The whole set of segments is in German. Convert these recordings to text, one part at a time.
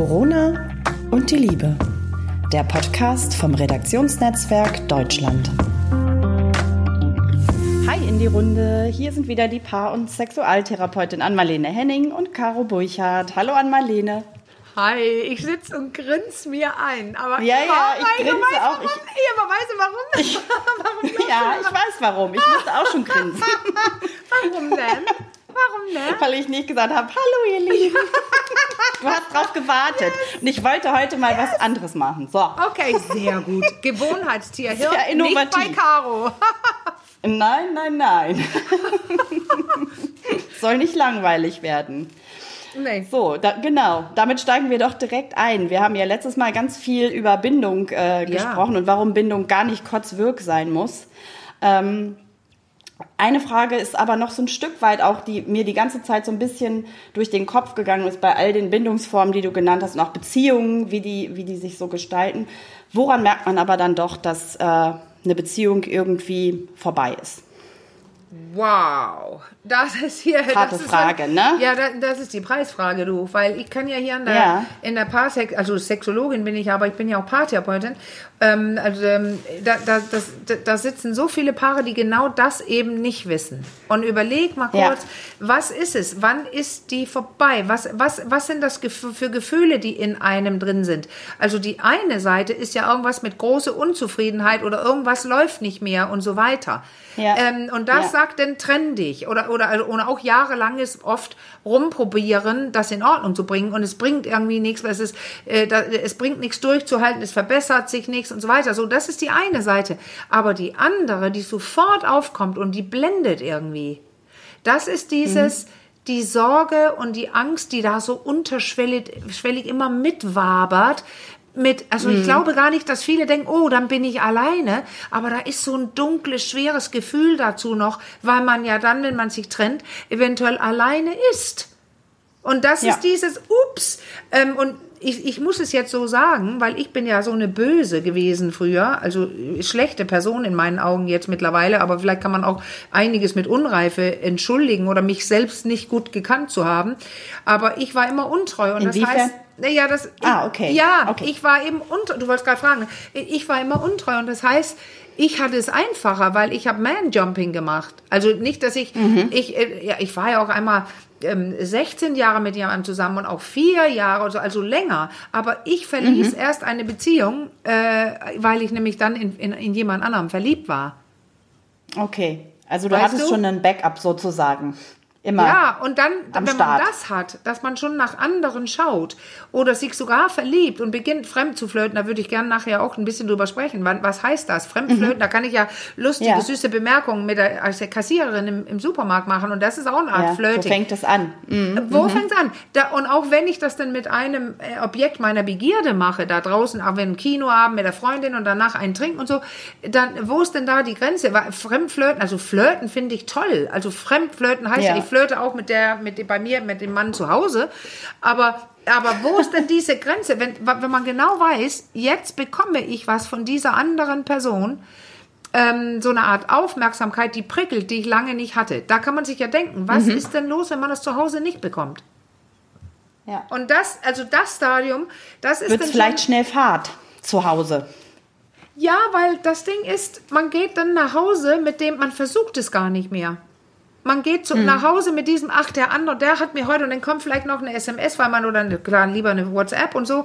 Corona und die Liebe. Der Podcast vom Redaktionsnetzwerk Deutschland. Hi in die Runde. Hier sind wieder die Paar- und Sexualtherapeutin Anmalene Henning und Caro Burchardt. Hallo Anmalene. Hi, ich sitze und grinse mir ein. Aber ja, ja, ich grinse weiß, auch. Warum. Ich, aber weißt du warum? Ich, warum ja, ich weiß warum. Ich musste auch schon grinsen. warum denn? Warum denn? Weil ich nicht gesagt habe, hallo ihr Lieben. Du hast drauf gewartet. Yes. Und ich wollte heute mal yes. was anderes machen. So. Okay, sehr gut. Gewohnheitstier. Hirn, sehr innovativ. Nicht bei Caro. nein, nein, nein. Soll nicht langweilig werden. Nee. So, da, genau. Damit steigen wir doch direkt ein. Wir haben ja letztes Mal ganz viel über Bindung äh, gesprochen ja. und warum Bindung gar nicht kotzwirk sein muss. Ähm, eine Frage ist aber noch so ein Stück weit auch, die mir die ganze Zeit so ein bisschen durch den Kopf gegangen ist bei all den Bindungsformen, die du genannt hast und auch Beziehungen, wie die, wie die sich so gestalten. Woran merkt man aber dann doch, dass äh, eine Beziehung irgendwie vorbei ist? Wow, das ist hier. Harte das Frage, ist, ne? Ja, das, das, ist die Preisfrage, du. Weil ich kann ja hier in der, ja. in der Paarsex, also Sexologin bin ich, aber ich bin ja auch Paartherapeutin. Ähm, also ähm, da, da, das, da sitzen so viele Paare, die genau das eben nicht wissen. Und überleg mal kurz, ja. was ist es? Wann ist die vorbei? Was, was, was sind das für Gefühle, die in einem drin sind? Also die eine Seite ist ja irgendwas mit großer Unzufriedenheit oder irgendwas läuft nicht mehr und so weiter. Ja. Ähm, und das ja. Sagt dann trenn dich. Oder, oder, also, oder auch jahrelanges oft rumprobieren, das in Ordnung zu bringen. Und es bringt irgendwie nichts, weil es ist, äh, da, es bringt nichts durchzuhalten, es verbessert sich nichts und so weiter. So, das ist die eine Seite. Aber die andere, die sofort aufkommt und die blendet irgendwie. Das ist dieses, mhm die Sorge und die Angst, die da so unterschwellig immer mitwabert, mit, also mhm. ich glaube gar nicht, dass viele denken, oh, dann bin ich alleine, aber da ist so ein dunkles, schweres Gefühl dazu noch, weil man ja dann, wenn man sich trennt, eventuell alleine ist. Und das ja. ist dieses Ups. Ähm, und ich, ich muss es jetzt so sagen, weil ich bin ja so eine Böse gewesen früher, also schlechte Person in meinen Augen jetzt mittlerweile, aber vielleicht kann man auch einiges mit Unreife entschuldigen oder mich selbst nicht gut gekannt zu haben. Aber ich war immer untreu und Inwiefern? das heißt, naja, das. Ah, okay. Ja, okay. ich war eben untreu. Du wolltest gerade fragen. Ich war immer untreu und das heißt, ich hatte es einfacher, weil ich habe Man-Jumping gemacht. Also nicht, dass ich, mhm. ich, äh, ja, ich war ja auch einmal ähm, 16 Jahre mit jemandem zusammen und auch vier Jahre, also, also länger. Aber ich verließ mhm. erst eine Beziehung, äh, weil ich nämlich dann in, in, in jemand anderem verliebt war. Okay. Also du weißt hattest du? schon ein Backup sozusagen. Immer ja, und dann, wenn Start. man das hat, dass man schon nach anderen schaut oder sich sogar verliebt und beginnt fremd zu flirten, da würde ich gerne nachher auch ein bisschen drüber sprechen. Was heißt das? Fremdflirten, mhm. da kann ich ja lustige, ja. süße Bemerkungen mit der, als der Kassiererin im, im, Supermarkt machen und das ist auch eine Art ja, Flirting. Wo fängt das an? Mhm. Wo mhm. fängt es an? Da, und auch wenn ich das dann mit einem äh, Objekt meiner Begierde mache, da draußen, auch wenn ein Kino haben mit der Freundin und danach einen trinken und so, dann, wo ist denn da die Grenze? Fremdflirten, also Flirten finde ich toll. Also Fremdflirten heißt ja, ich flirte auch mit der, mit bei mir, mit dem Mann zu Hause. Aber, aber wo ist denn diese Grenze? Wenn, wenn man genau weiß, jetzt bekomme ich was von dieser anderen Person, ähm, so eine Art Aufmerksamkeit, die prickelt, die ich lange nicht hatte. Da kann man sich ja denken, was mhm. ist denn los, wenn man das zu Hause nicht bekommt? Ja. Und das, also das Stadium, das ist Wird vielleicht schnell Fahrt zu Hause. Ja, weil das Ding ist, man geht dann nach Hause, mit dem man versucht es gar nicht mehr. Man geht zu, mhm. nach Hause mit diesem, ach, der andere, der hat mir heute und dann kommt vielleicht noch eine SMS, weil man oder eine, klar, lieber eine WhatsApp und so.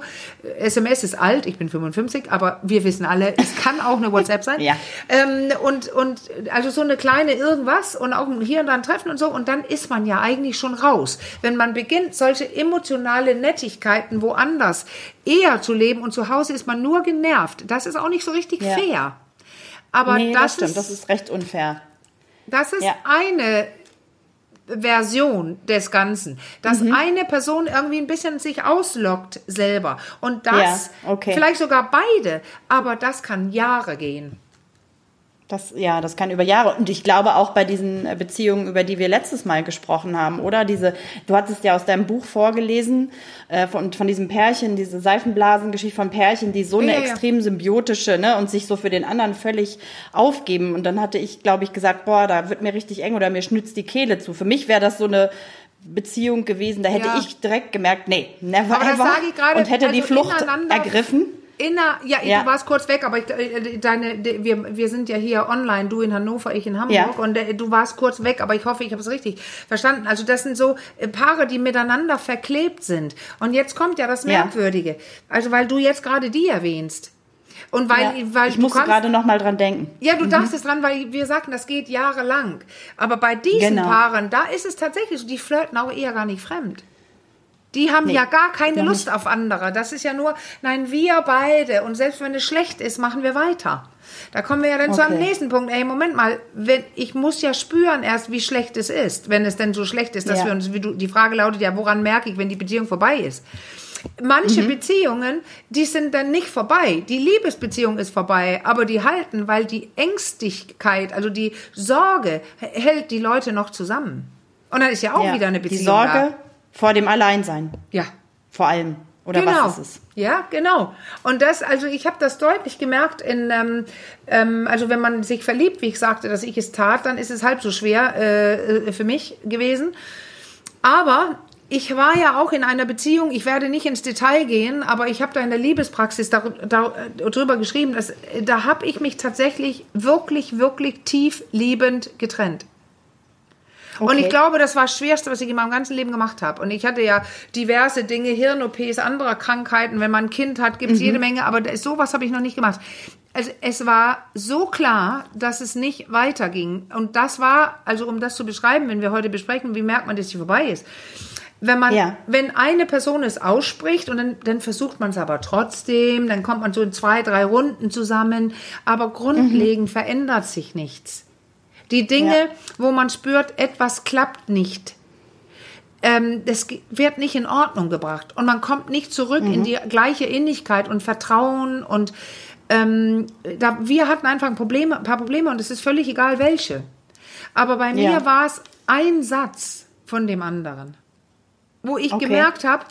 SMS ist alt, ich bin 55, aber wir wissen alle, es kann auch eine WhatsApp sein. ja. Ähm, und, und also so eine kleine irgendwas und auch hier und da ein Treffen und so und dann ist man ja eigentlich schon raus. Wenn man beginnt, solche emotionale Nettigkeiten woanders eher zu leben und zu Hause ist man nur genervt. Das ist auch nicht so richtig ja. fair. Aber nee, das, das stimmt, ist, das ist recht unfair. Das ist ja. eine Version des Ganzen, dass mhm. eine Person irgendwie ein bisschen sich auslockt selber und das ja, okay. vielleicht sogar beide, aber das kann Jahre gehen. Das, ja, das kann über Jahre. Und ich glaube auch bei diesen äh, Beziehungen, über die wir letztes Mal gesprochen haben, oder? Diese, du hattest ja aus deinem Buch vorgelesen, äh, von, von diesem Pärchen, diese Seifenblasengeschichte von Pärchen, die so eine ja, ja. extrem symbiotische, ne, und sich so für den anderen völlig aufgeben. Und dann hatte ich, glaube ich, gesagt, boah, da wird mir richtig eng oder mir schnützt die Kehle zu. Für mich wäre das so eine Beziehung gewesen. Da hätte ja. ich direkt gemerkt, nee, never aber ever. Und hätte also die Flucht ergriffen. Inner, ja, ja, du warst kurz weg, aber ich, äh, deine, wir, wir sind ja hier online, du in Hannover, ich in Hamburg ja. und äh, du warst kurz weg, aber ich hoffe, ich habe es richtig verstanden. Also das sind so äh, Paare, die miteinander verklebt sind. Und jetzt kommt ja das Merkwürdige. Ja. Also weil du jetzt gerade die erwähnst. Und weil, ja, weil ich musste gerade noch mal dran denken. Ja, du mhm. dachtest dran, weil wir sagten, das geht jahrelang. Aber bei diesen genau. Paaren, da ist es tatsächlich so, die flirten auch eher gar nicht fremd. Die haben nee, ja gar keine Lust nicht. auf andere. Das ist ja nur, nein, wir beide. Und selbst wenn es schlecht ist, machen wir weiter. Da kommen wir ja dann okay. zu einem nächsten Punkt. Ey, Moment mal, wenn, ich muss ja spüren erst, wie schlecht es ist, wenn es denn so schlecht ist, dass ja. wir uns, wie du, die Frage lautet ja, woran merke ich, wenn die Beziehung vorbei ist? Manche mhm. Beziehungen, die sind dann nicht vorbei. Die Liebesbeziehung ist vorbei, aber die halten, weil die Ängstlichkeit, also die Sorge, hält die Leute noch zusammen. Und dann ist ja auch ja, wieder eine Beziehung. Die Sorge da. Vor dem Alleinsein. Ja. Vor allem. Oder genau. was ist es? Ja, genau. Und das, also ich habe das deutlich gemerkt in, ähm, ähm, also wenn man sich verliebt, wie ich sagte, dass ich es tat, dann ist es halb so schwer äh, für mich gewesen. Aber ich war ja auch in einer Beziehung, ich werde nicht ins Detail gehen, aber ich habe da in der Liebespraxis darüber geschrieben, dass da habe ich mich tatsächlich wirklich, wirklich tief liebend getrennt. Okay. Und ich glaube, das war das Schwerste, was ich in meinem ganzen Leben gemacht habe. Und ich hatte ja diverse Dinge, Hirn-OPs, anderer Krankheiten. Wenn man ein Kind hat, gibt es mhm. jede Menge, aber sowas habe ich noch nicht gemacht. Also es war so klar, dass es nicht weiterging. Und das war, also um das zu beschreiben, wenn wir heute besprechen, wie merkt man, dass sie vorbei ist wenn man, ja. wenn eine Person es ausspricht und dann, dann versucht man es aber trotzdem, dann kommt man so in zwei, drei Runden zusammen, aber grundlegend mhm. verändert sich nichts. Die Dinge, ja. wo man spürt, etwas klappt nicht, ähm, das wird nicht in Ordnung gebracht und man kommt nicht zurück mhm. in die gleiche Innigkeit und Vertrauen und ähm, da, wir hatten einfach ein, Problem, ein paar Probleme und es ist völlig egal welche. Aber bei mir ja. war es ein Satz von dem anderen wo ich okay. gemerkt habe,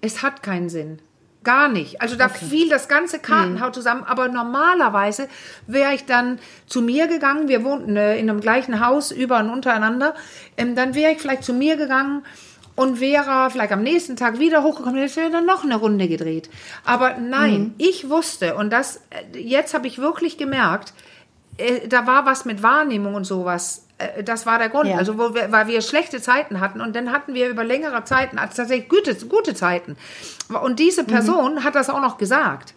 es hat keinen Sinn. Gar nicht. Also da okay. fiel das ganze Kartenhaus hm. zusammen. Aber normalerweise wäre ich dann zu mir gegangen. Wir wohnten äh, in einem gleichen Haus über und untereinander. Ähm, dann wäre ich vielleicht zu mir gegangen und wäre vielleicht am nächsten Tag wieder hochgekommen. Jetzt wäre dann noch eine Runde gedreht. Aber nein, mhm. ich wusste und das äh, jetzt habe ich wirklich gemerkt, äh, da war was mit Wahrnehmung und sowas das war der Grund. Ja. Also, wir, weil wir schlechte Zeiten hatten und dann hatten wir über längere Zeiten also tatsächlich gute, gute Zeiten. Und diese mhm. Person mhm. hat das auch noch gesagt.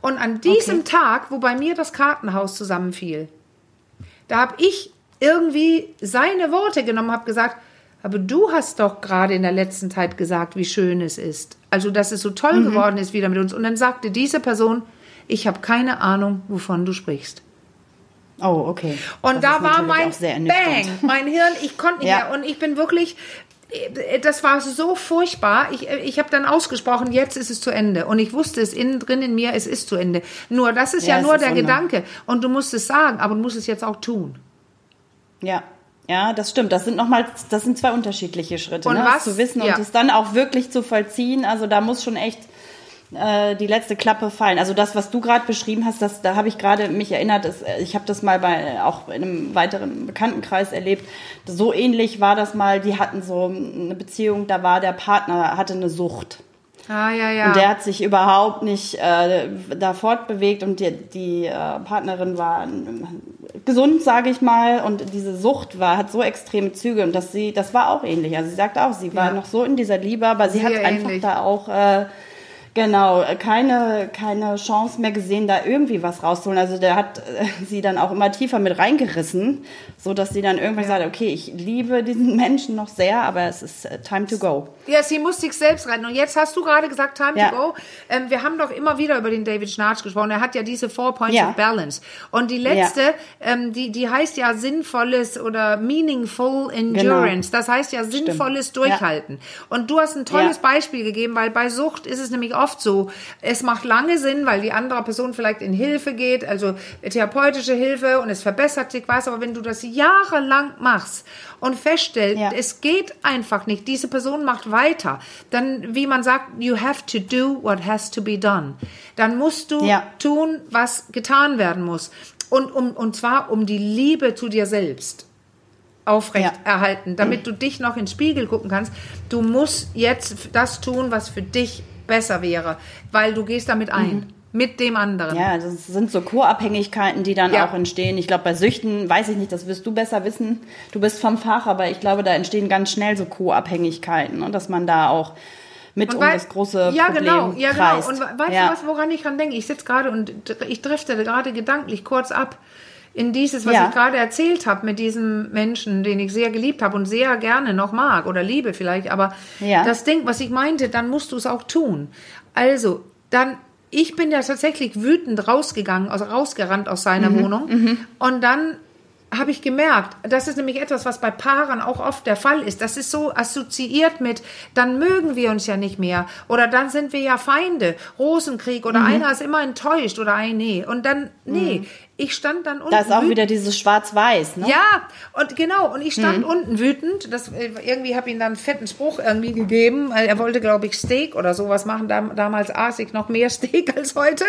Und an diesem okay. Tag, wo bei mir das Kartenhaus zusammenfiel, da habe ich irgendwie seine Worte genommen, habe gesagt, aber du hast doch gerade in der letzten Zeit gesagt, wie schön es ist. Also, dass es so toll mhm. geworden ist wieder mit uns. Und dann sagte diese Person, ich habe keine Ahnung, wovon du sprichst. Oh, okay. Und das da war mein Bang, mein Hirn, ich konnte nicht ja. mehr. Und ich bin wirklich, das war so furchtbar. Ich, ich habe dann ausgesprochen, jetzt ist es zu Ende. Und ich wusste es innen drin in mir, es ist zu Ende. Nur, das ist ja, ja nur der Gedanke. Und du musst es sagen, aber du musst es jetzt auch tun. Ja. Ja, das stimmt. Das sind nochmal, das sind zwei unterschiedliche Schritte. Und ne? was? zu wissen ja. und es dann auch wirklich zu vollziehen. Also da muss schon echt die letzte Klappe fallen. Also das, was du gerade beschrieben hast, das, da habe ich gerade mich erinnert, das, äh, ich habe das mal bei auch in einem weiteren Bekanntenkreis erlebt. So ähnlich war das mal, die hatten so eine Beziehung, da war der Partner, hatte eine Sucht. Ah, ja, ja. Und der hat sich überhaupt nicht äh, da fortbewegt und die, die äh, Partnerin war gesund, sage ich mal, und diese Sucht war, hat so extreme Züge und dass sie, das war auch ähnlich. Also sie sagt auch, sie war ja. noch so in dieser Liebe, aber sie Sehr hat einfach ähnlich. da auch äh, Genau, keine, keine Chance mehr gesehen, da irgendwie was rauszuholen. Also der hat äh, sie dann auch immer tiefer mit reingerissen, so dass sie dann irgendwann ja. sagt, okay, ich liebe diesen Menschen noch sehr, aber es ist uh, time to go. Ja, sie muss sich selbst retten. Und jetzt hast du gerade gesagt, time ja. to go. Ähm, wir haben doch immer wieder über den David Schnarch gesprochen. Er hat ja diese Four Points ja. of Balance. Und die letzte, ähm, die, die heißt ja sinnvolles oder meaningful endurance. Genau. Das heißt ja sinnvolles Stimmt. Durchhalten. Und du hast ein tolles Beispiel gegeben, weil bei Sucht ist es nämlich oft oft so. Es macht lange Sinn, weil die andere Person vielleicht in Hilfe geht, also therapeutische Hilfe und es verbessert sich was. Aber wenn du das jahrelang machst und feststellst, ja. es geht einfach nicht, diese Person macht weiter, dann, wie man sagt, you have to do what has to be done. Dann musst du ja. tun, was getan werden muss. Und, um, und zwar um die Liebe zu dir selbst. aufrecht ja. erhalten, damit du dich noch ins Spiegel gucken kannst. Du musst jetzt das tun, was für dich besser wäre, weil du gehst damit ein. Mhm. Mit dem anderen. Ja, das sind so Co-Abhängigkeiten, die dann ja. auch entstehen. Ich glaube, bei Süchten, weiß ich nicht, das wirst du besser wissen. Du bist vom Fach, aber ich glaube, da entstehen ganz schnell so Co-Abhängigkeiten und dass man da auch mit und um das große ja, Problem genau, ja, genau. kreist. Und weißt ja. du was, woran ich dran denke? Ich sitze gerade und ich drifte gerade gedanklich kurz ab in dieses, was ja. ich gerade erzählt habe mit diesem Menschen, den ich sehr geliebt habe und sehr gerne noch mag oder liebe vielleicht, aber ja. das Ding, was ich meinte, dann musst du es auch tun. Also, dann ich bin ja tatsächlich wütend rausgegangen, also rausgerannt aus seiner mhm. Wohnung. Mhm. Und dann habe ich gemerkt, das ist nämlich etwas, was bei Paaren auch oft der Fall ist. Das ist so assoziiert mit, dann mögen wir uns ja nicht mehr oder dann sind wir ja Feinde, Rosenkrieg oder mhm. einer ist immer enttäuscht oder ein nee. Und dann, nee, mhm. Ich stand dann unten. Da ist auch wütend. wieder dieses Schwarz-Weiß, ne? Ja, und genau. Und ich stand mhm. unten wütend. Das, äh, irgendwie habe ich ihm dann einen fetten Spruch irgendwie gegeben. Er wollte, glaube ich, Steak oder sowas machen. Dam damals aß ich noch mehr Steak als heute.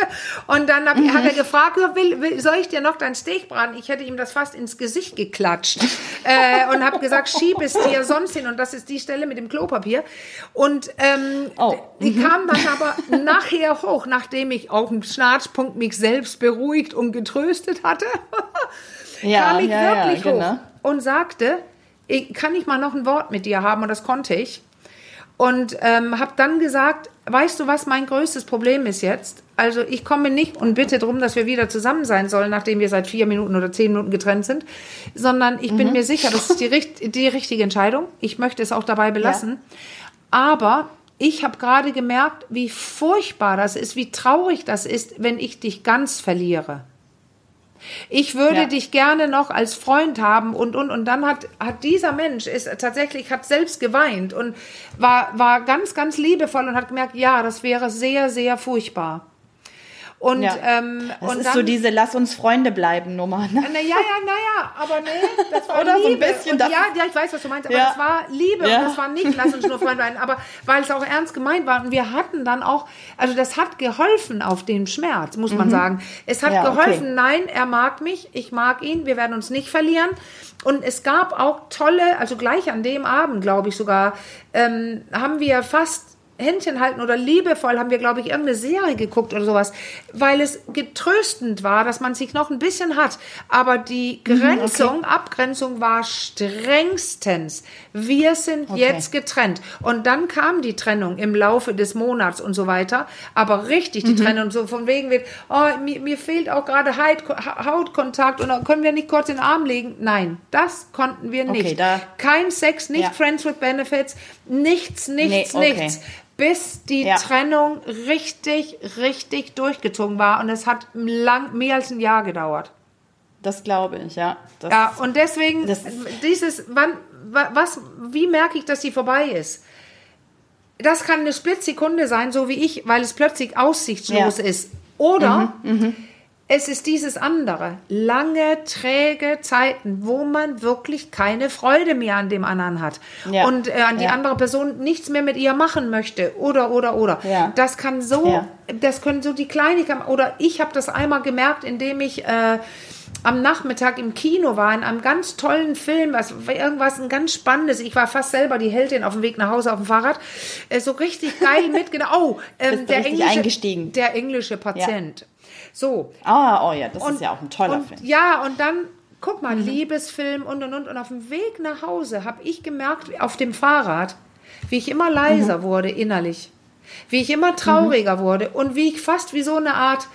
Und dann hab, mhm. hat er gefragt, will, will, soll ich dir noch dein Steak braten? Ich hätte ihm das fast ins Gesicht geklatscht. äh, und habe gesagt, schieb es dir sonst hin. Und das ist die Stelle mit dem Klopapier. Und ähm, oh. die mhm. kam dann aber nachher hoch, nachdem ich auf dem Schnarzpunkt mich selbst beruhigt und getröstet gelüstet hatte, ja, kam ich ja, wirklich ja, genau. hoch und sagte, ich, kann ich mal noch ein Wort mit dir haben? Und das konnte ich. Und ähm, habe dann gesagt, weißt du, was mein größtes Problem ist jetzt? Also ich komme nicht und bitte darum, dass wir wieder zusammen sein sollen, nachdem wir seit vier Minuten oder zehn Minuten getrennt sind, sondern ich mhm. bin mir sicher, das ist die, die richtige Entscheidung. Ich möchte es auch dabei belassen. Ja. Aber ich habe gerade gemerkt, wie furchtbar das ist, wie traurig das ist, wenn ich dich ganz verliere. Ich würde ja. dich gerne noch als Freund haben und und und dann hat hat dieser Mensch ist tatsächlich hat selbst geweint und war war ganz ganz liebevoll und hat gemerkt, ja, das wäre sehr sehr furchtbar. Und, ja. ähm, das und ist dann, so diese Lass uns Freunde bleiben Nummer. Ne? Na, ja, ja, naja, aber nee, das war Oder Liebe. so ein bisschen. Und ja, ja, ich weiß, was du meinst, aber ja. das war Liebe ja. und das war nicht Lass uns nur Freunde bleiben, aber weil es auch ernst gemeint war und wir hatten dann auch, also das hat geholfen auf den Schmerz, muss man mhm. sagen. Es hat geholfen, okay. nein, er mag mich, ich mag ihn, wir werden uns nicht verlieren. Und es gab auch tolle, also gleich an dem Abend, glaube ich sogar, ähm, haben wir fast Händchen halten oder liebevoll haben wir, glaube ich, irgendeine Serie geguckt oder sowas, weil es getröstend war, dass man sich noch ein bisschen hat. Aber die mhm, Grenzung, okay. Abgrenzung war strengstens. Wir sind okay. jetzt getrennt. Und dann kam die Trennung im Laufe des Monats und so weiter. Aber richtig die mhm. Trennung, so von wegen wird, oh, mir, mir fehlt auch gerade Hautkontakt und können wir nicht kurz den Arm legen? Nein, das konnten wir nicht. Okay, Kein Sex, nicht ja. Friends with Benefits, nichts, nichts, nee, nichts bis die ja. Trennung richtig, richtig durchgezogen war. Und es hat lang, mehr als ein Jahr gedauert. Das glaube ich, ja. Das ja, und deswegen, dieses, wann, was, wie merke ich, dass sie vorbei ist? Das kann eine Splitsekunde sein, so wie ich, weil es plötzlich aussichtslos ja. ist. Oder mhm, mhm. Es ist dieses andere, lange, träge Zeiten, wo man wirklich keine Freude mehr an dem anderen hat ja. und äh, an die ja. andere Person nichts mehr mit ihr machen möchte oder oder oder. Ja. Das kann so, das können so die Kleinigkeiten oder ich habe das einmal gemerkt, indem ich äh, am Nachmittag im Kino war in einem ganz tollen Film, was irgendwas ein ganz spannendes. Ich war fast selber die Heldin auf dem Weg nach Hause auf dem Fahrrad, äh, so richtig geil mitgenommen. Oh, ähm, der englische, der englische Patient. So. Ah, oh ja, das und, ist ja auch ein toller und, Film. Ja, und dann, guck mal, mhm. Liebesfilm und und und. Und auf dem Weg nach Hause habe ich gemerkt, auf dem Fahrrad, wie ich immer leiser mhm. wurde innerlich. Wie ich immer trauriger mhm. wurde und wie ich fast wie so eine Art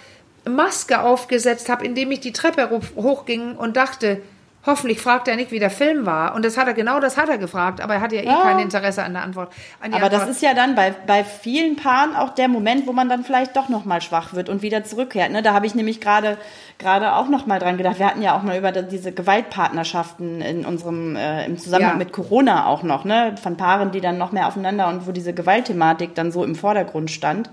Maske aufgesetzt habe, indem ich die Treppe hochging und dachte, Hoffentlich fragt er nicht, wie der Film war. Und das hat er, genau das hat er gefragt, aber er hat ja eh ja. kein Interesse an der Antwort. aber Antwort. das ist ja dann bei, bei vielen Paaren auch der Moment, wo man dann vielleicht doch nochmal schwach wird und wieder zurückkehrt. Ne? Da habe ich nämlich gerade gerade auch nochmal dran gedacht. Wir hatten ja auch mal über diese Gewaltpartnerschaften in unserem, äh, im Zusammenhang ja. mit Corona auch noch, ne? Von Paaren, die dann noch mehr aufeinander und wo diese Gewaltthematik dann so im Vordergrund stand.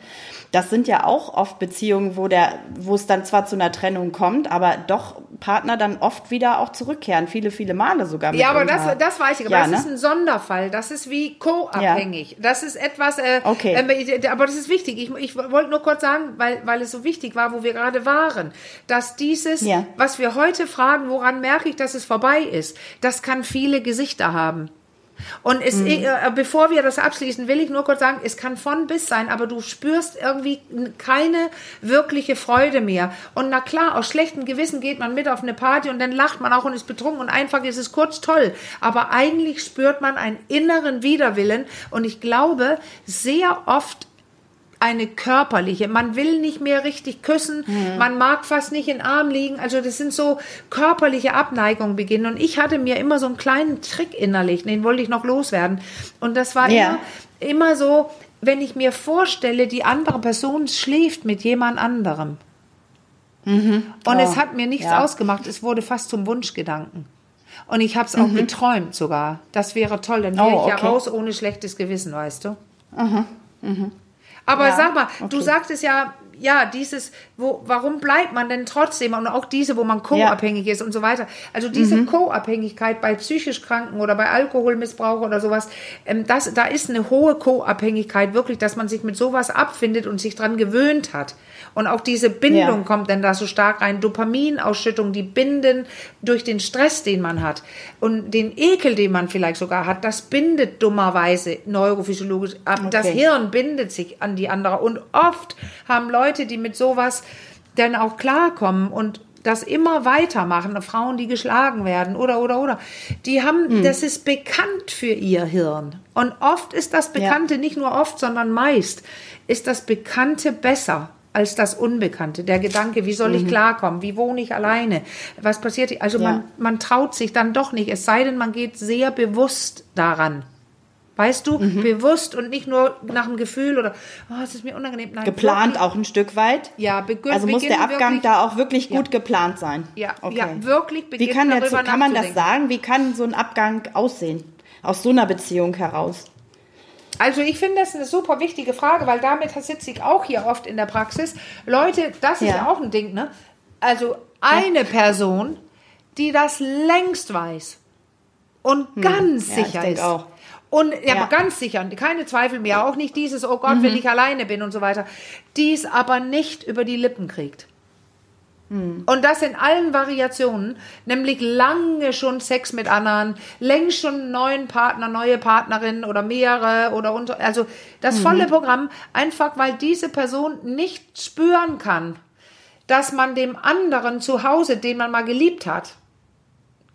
Das sind ja auch oft Beziehungen, wo der, wo es dann zwar zu einer Trennung kommt, aber doch Partner dann oft wieder auch zurück zurückkehren, viele, viele Male sogar. ja, aber das, das weiß ich. Aber ja, das ne? ist ein Sonderfall. Das ist wie co-abhängig. Ja. Das ist etwas, äh, okay. Äh, aber das ist wichtig. Ich, ich wollte nur kurz sagen, weil, weil es so wichtig war, wo wir gerade waren, dass dieses, ja. was wir heute fragen, woran merke ich, dass es vorbei ist, das kann viele Gesichter haben. Und es, mhm. äh, bevor wir das abschließen, will ich nur kurz sagen, es kann von bis sein, aber du spürst irgendwie keine wirkliche Freude mehr. Und na klar, aus schlechtem Gewissen geht man mit auf eine Party und dann lacht man auch und ist betrunken und einfach ist es kurz toll. Aber eigentlich spürt man einen inneren Widerwillen und ich glaube, sehr oft eine körperliche. Man will nicht mehr richtig küssen, mhm. man mag fast nicht in den Arm liegen. Also das sind so körperliche Abneigungen beginnen. Und ich hatte mir immer so einen kleinen Trick innerlich, den wollte ich noch loswerden. Und das war ja. immer, immer so, wenn ich mir vorstelle, die andere Person schläft mit jemand anderem. Mhm. Und oh. es hat mir nichts ja. ausgemacht, es wurde fast zum Wunschgedanken. Und ich habe es auch mhm. geträumt sogar. Das wäre toll, dann wäre oh, ich ja raus ohne schlechtes Gewissen, weißt du? Mhm. Mhm. Aber ja, sag mal, okay. du sagtest ja, ja, dieses, wo, warum bleibt man denn trotzdem und auch diese, wo man co-abhängig ja. ist und so weiter. Also diese mhm. Co-Abhängigkeit bei psychisch Kranken oder bei Alkoholmissbrauch oder sowas, ähm, das, da ist eine hohe Co-Abhängigkeit wirklich, dass man sich mit sowas abfindet und sich dran gewöhnt hat. Und auch diese Bindung ja. kommt dann da so stark rein. Dopaminausschüttung, die binden durch den Stress, den man hat. Und den Ekel, den man vielleicht sogar hat, das bindet dummerweise neurophysiologisch. Okay. Das Hirn bindet sich an die andere. Und oft haben Leute, die mit sowas dann auch klarkommen und das immer weitermachen, Frauen, die geschlagen werden oder oder oder, die haben, mhm. das ist bekannt für ihr Hirn. Und oft ist das Bekannte, ja. nicht nur oft, sondern meist, ist das Bekannte besser als das Unbekannte. Der Gedanke, wie soll ich mhm. klarkommen? Wie wohne ich alleine? Was passiert? Also ja. man, man traut sich dann doch nicht, es sei denn, man geht sehr bewusst daran. Weißt du, mhm. bewusst und nicht nur nach dem Gefühl oder, oh, es ist mir unangenehm. Nein, geplant wirklich. auch ein Stück weit. Ja, beginnt, Also muss der Abgang wirklich, da auch wirklich gut ja. geplant sein. Ja, okay. ja wirklich Wie kann, dazu, kann man das sagen? Wie kann so ein Abgang aussehen? Aus so einer Beziehung heraus? Also ich finde das eine super wichtige Frage, weil damit sitze ich auch hier oft in der Praxis. Leute, das ist ja, auch ein Ding, ne? Also eine ja. Person, die das längst weiß und hm. ganz ja, sicher ist. Auch. Und ja, ja, ganz sicher, keine Zweifel mehr, auch nicht dieses, oh Gott, mhm. wenn ich alleine bin und so weiter, die es aber nicht über die Lippen kriegt. Hm. Und das in allen Variationen, nämlich lange schon Sex mit anderen, längst schon einen neuen Partner, neue Partnerin oder mehrere oder unter, also das mhm. volle Programm, einfach weil diese Person nicht spüren kann, dass man dem anderen zu Hause, den man mal geliebt hat,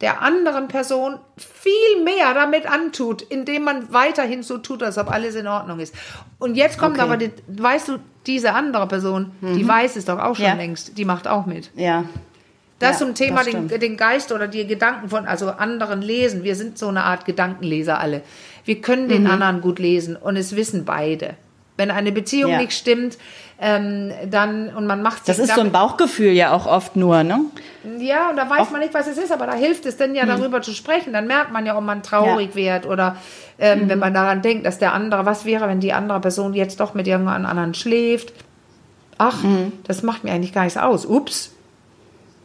der anderen Person viel mehr damit antut, indem man weiterhin so tut, als ob alles in Ordnung ist. Und jetzt kommt okay. aber, die, weißt du, diese andere Person, mhm. die weiß es doch auch schon ja. längst, die macht auch mit. Ja. Das ja, zum Thema den, den Geist oder die Gedanken von also anderen lesen. Wir sind so eine Art Gedankenleser alle. Wir können den mhm. anderen gut lesen und es wissen beide. Wenn eine Beziehung ja. nicht stimmt, ähm, dann und man macht sich. Das ist so ein Bauchgefühl ja auch oft nur, ne? Ja, und da weiß auch man nicht, was es ist, aber da hilft es denn ja, hm. darüber zu sprechen. Dann merkt man ja, ob man traurig ja. wird oder ähm, mhm. wenn man daran denkt, dass der andere, was wäre, wenn die andere Person jetzt doch mit irgendeinem anderen schläft? Ach, mhm. das macht mir eigentlich gar nichts aus. Ups.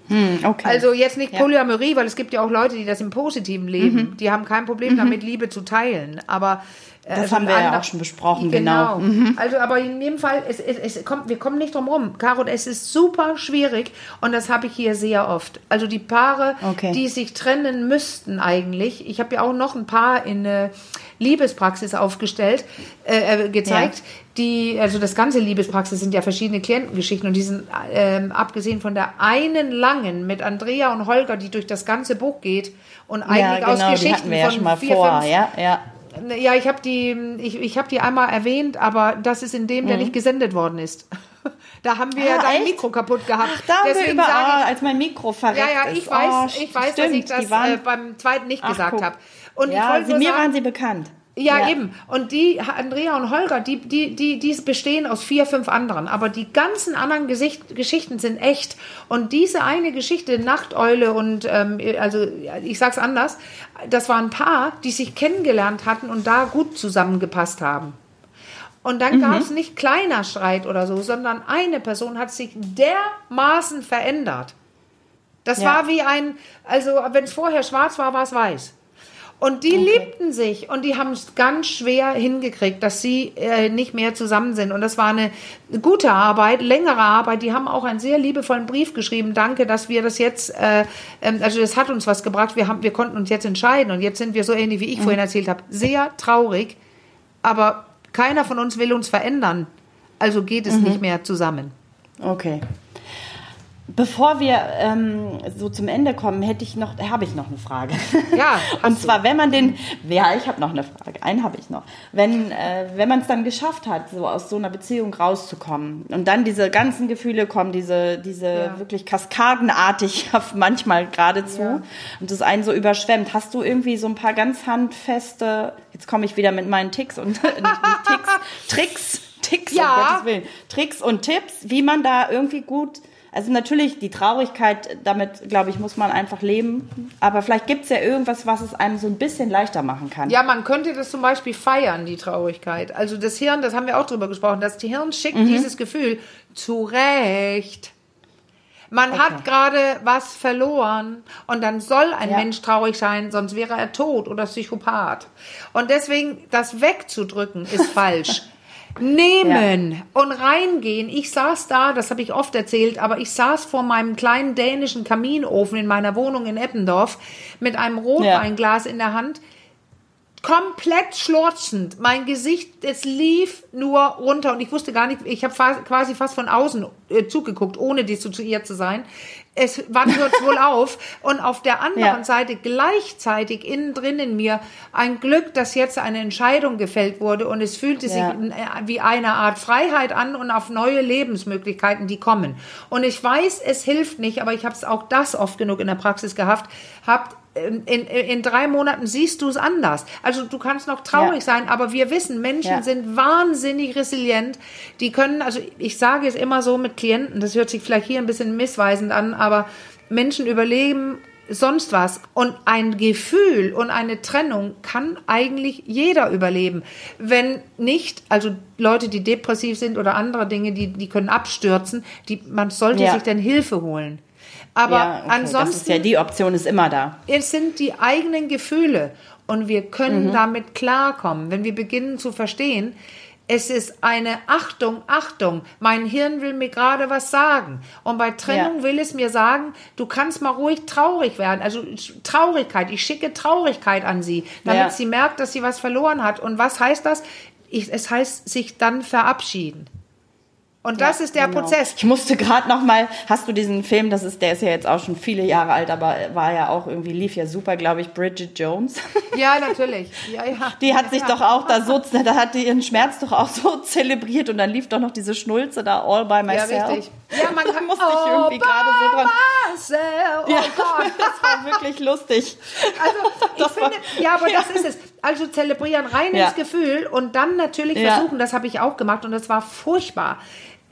Hm, okay. Also jetzt nicht Polyamorie, weil es gibt ja auch Leute, die das im Positiven leben. Mhm. Die haben kein Problem mhm. damit, Liebe zu teilen. Aber das also haben wir ja auch schon besprochen, genau. genau. Mhm. Also, aber in jedem Fall, es, es, es kommt, wir kommen nicht drum rum. Caro, es ist super schwierig und das habe ich hier sehr oft. Also die Paare, okay. die sich trennen müssten eigentlich. Ich habe ja auch noch ein Paar in äh, Liebespraxis aufgestellt, äh, äh, gezeigt. Ja. Die, also das ganze Liebespraxis sind ja verschiedene Klientengeschichten und die sind ähm, abgesehen von der einen langen mit Andrea und Holger, die durch das ganze Buch geht und eigentlich ja, genau, aus Geschichten ja von vier, vor, fünf, ja, ja ja, ich habe die, ich, ich hab die einmal erwähnt, aber das ist in dem, der mhm. nicht gesendet worden ist. Da haben wir ah, dein echt? Mikro kaputt gehabt. Ach, da haben Deswegen wir überall, ich, als mein Mikro verreckt Ja, ja, ich ist. weiß, oh, ich weiß, stimmt, dass ich das waren, äh, beim zweiten nicht ach, gesagt habe. Und ja, ich sie, mir sagen, waren sie bekannt. Ja, ja, eben. Und die, Andrea und Holger, die, die, die, die bestehen aus vier, fünf anderen. Aber die ganzen anderen Gesicht, Geschichten sind echt. Und diese eine Geschichte, Nachteule und, ähm, also ich sag's anders, das war ein Paar, die sich kennengelernt hatten und da gut zusammengepasst haben. Und dann mhm. gab es nicht kleiner Streit oder so, sondern eine Person hat sich dermaßen verändert Das ja. war wie ein, also wenn es vorher schwarz war, war es weiß. Und die okay. liebten sich und die haben es ganz schwer hingekriegt, dass sie äh, nicht mehr zusammen sind. Und das war eine gute Arbeit, längere Arbeit. Die haben auch einen sehr liebevollen Brief geschrieben. Danke, dass wir das jetzt, äh, ähm, also das hat uns was gebracht. Wir, haben, wir konnten uns jetzt entscheiden und jetzt sind wir so ähnlich, wie ich mhm. vorhin erzählt habe. Sehr traurig, aber keiner von uns will uns verändern. Also geht es mhm. nicht mehr zusammen. Okay. Bevor wir ähm, so zum Ende kommen, hätte ich noch, habe ich noch eine Frage. Ja. und zwar, wenn man den, ja, ich habe noch eine Frage. Einen habe ich noch. Wenn, äh, wenn man es dann geschafft hat, so aus so einer Beziehung rauszukommen und dann diese ganzen Gefühle kommen, diese, diese ja. wirklich kaskadenartig manchmal geradezu ja. und das einen so überschwemmt, hast du irgendwie so ein paar ganz handfeste, jetzt komme ich wieder mit meinen Ticks und Ticks, Tricks, Ticks, ja. um Tricks und Tipps, wie man da irgendwie gut also natürlich die Traurigkeit, damit glaube ich, muss man einfach leben. Aber vielleicht gibt es ja irgendwas, was es einem so ein bisschen leichter machen kann. Ja, man könnte das zum Beispiel feiern, die Traurigkeit. Also das Hirn, das haben wir auch drüber gesprochen, das Hirn schickt mhm. dieses Gefühl zurecht. Man okay. hat gerade was verloren und dann soll ein ja. Mensch traurig sein, sonst wäre er tot oder Psychopath. Und deswegen das wegzudrücken ist falsch. Nehmen ja. und reingehen. Ich saß da, das habe ich oft erzählt, aber ich saß vor meinem kleinen dänischen Kaminofen in meiner Wohnung in Eppendorf mit einem Rotweinglas ja. in der Hand, komplett schlorzend. Mein Gesicht, es lief nur runter und ich wusste gar nicht, ich habe quasi fast von außen äh, zugeguckt, ohne dissoziiert zu sein es, wann hört wohl auf? Und auf der anderen ja. Seite gleichzeitig innen drin in mir ein Glück, dass jetzt eine Entscheidung gefällt wurde und es fühlte sich ja. Äh, wie eine Art Freiheit an und auf neue Lebensmöglichkeiten, die kommen. Und ich weiß, es hilft nicht, aber ich habe es auch das oft genug in der Praxis gehabt, habt in, in, in drei Monaten siehst du es anders. Also du kannst noch traurig ja. sein, aber wir wissen, Menschen ja. sind wahnsinnig resilient. Die können, also ich sage es immer so mit Klienten, das hört sich vielleicht hier ein bisschen missweisend an, aber Menschen überleben sonst was. Und ein Gefühl und eine Trennung kann eigentlich jeder überleben. Wenn nicht, also Leute, die depressiv sind oder andere Dinge, die, die können abstürzen, die, man sollte ja. sich dann Hilfe holen. Aber ja, okay. ansonsten. Das ist ja die Option ist immer da. Es sind die eigenen Gefühle und wir können mhm. damit klarkommen, wenn wir beginnen zu verstehen, es ist eine Achtung, Achtung. Mein Hirn will mir gerade was sagen. Und bei Trennung ja. will es mir sagen, du kannst mal ruhig traurig werden. Also Traurigkeit. Ich schicke Traurigkeit an sie, damit ja. sie merkt, dass sie was verloren hat. Und was heißt das? Ich, es heißt sich dann verabschieden. Und das ja, ist der genau. Prozess. Ich musste gerade noch mal, hast du diesen Film, das ist, der ist ja jetzt auch schon viele Jahre alt, aber war ja auch irgendwie, lief ja super, glaube ich, Bridget Jones. Ja, natürlich. Ja, ja. Die hat sich doch auch da so, da hat die ihren Schmerz doch auch so zelebriert und dann lief doch noch diese Schnulze da all by myself. Ja, richtig. Ja, man kann, musste ich irgendwie gerade so dran. Myself. Oh ja, Gott. Das war wirklich lustig. Also, ich das finde, war, ja, aber ja. das ist es. Also zelebrieren rein ins Gefühl und dann natürlich versuchen, das habe ich auch gemacht und das war furchtbar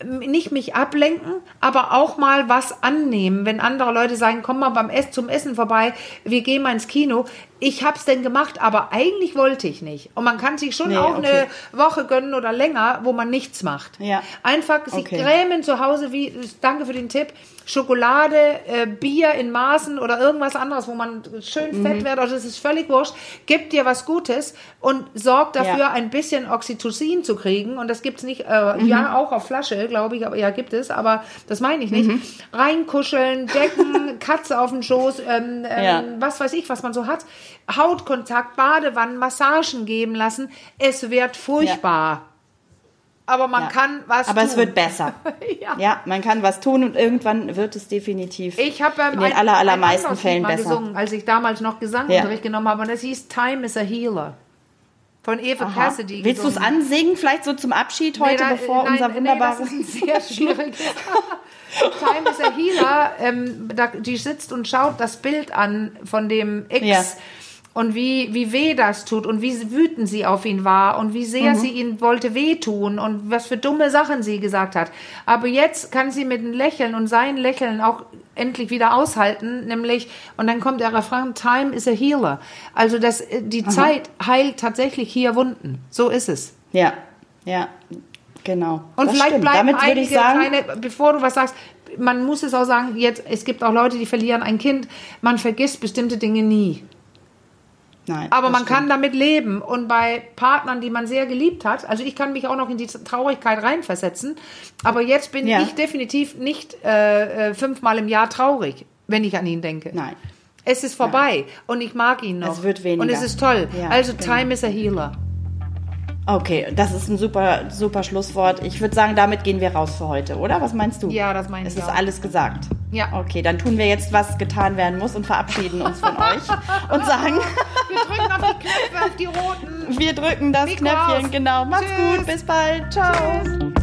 nicht mich ablenken, aber auch mal was annehmen. Wenn andere Leute sagen, komm mal beim Essen zum Essen vorbei, wir gehen mal ins Kino. Ich hab's denn gemacht, aber eigentlich wollte ich nicht. Und man kann sich schon nee, auch okay. eine Woche gönnen oder länger, wo man nichts macht. Ja. Einfach sich okay. grämen zu Hause, wie, danke für den Tipp, Schokolade, äh, Bier in Maßen oder irgendwas anderes, wo man schön fett mhm. wird, also es ist völlig wurscht, gibt dir was Gutes und sorgt dafür, ja. ein bisschen Oxytocin zu kriegen. Und das gibt's nicht, äh, mhm. ja, auch auf Flasche, glaube ich, aber ja, gibt es, aber das meine ich nicht. Mhm. Reinkuscheln, Decken, Katze auf den Schoß, ähm, ähm, ja. was weiß ich, was man so hat. Hautkontakt, Badewannen, Massagen geben lassen. Es wird furchtbar. Ja aber man ja. kann was aber tun. es wird besser. ja. ja. man kann was tun und irgendwann wird es definitiv ich habe ähm, in den aller, allermeisten Fällen besser. gesungen, als ich damals noch Gesangunterricht genommen habe und das hieß Time is a Healer. Von Eva Aha. Cassidy. Willst du es ansingen, vielleicht so zum Abschied heute, nee, da, bevor nein, unser wunderbares... Nee, das ist sehr schwierig. Time is a Healer, ähm, da, die sitzt und schaut das Bild an von dem Ex... Ja und wie, wie weh das tut und wie wütend sie auf ihn war und wie sehr mhm. sie ihn wollte wehtun und was für dumme Sachen sie gesagt hat. Aber jetzt kann sie mit einem Lächeln und sein Lächeln auch endlich wieder aushalten, nämlich, und dann kommt der Refrain, Time is a healer. Also das, äh, die Aha. Zeit heilt tatsächlich hier Wunden. So ist es. Ja, ja, genau. Und das vielleicht stimmt. bleiben Damit einige sagen, kleine, bevor du was sagst, man muss es auch sagen, jetzt, es gibt auch Leute, die verlieren ein Kind. Man vergisst bestimmte Dinge nie. Nein, Aber man stimmt. kann damit leben. Und bei Partnern, die man sehr geliebt hat, also ich kann mich auch noch in die Traurigkeit reinversetzen. Aber jetzt bin ja. ich definitiv nicht äh, äh, fünfmal im Jahr traurig, wenn ich an ihn denke. Nein. Es ist vorbei Nein. und ich mag ihn noch. Es wird weniger. Und es ist toll. Ja, also genau. Time is a Healer. Okay, das ist ein super, super Schlusswort. Ich würde sagen, damit gehen wir raus für heute, oder? Was meinst du? Ja, das meine ich. Es ist auch. alles gesagt. Ja. Okay, dann tun wir jetzt, was getan werden muss und verabschieden uns von euch und sagen. wir drücken auf die Knöpfe, auf die roten. Wir drücken das Mikro Knöpfchen, genau. Macht's Tschüss. gut, bis bald. Ciao. Tschüss.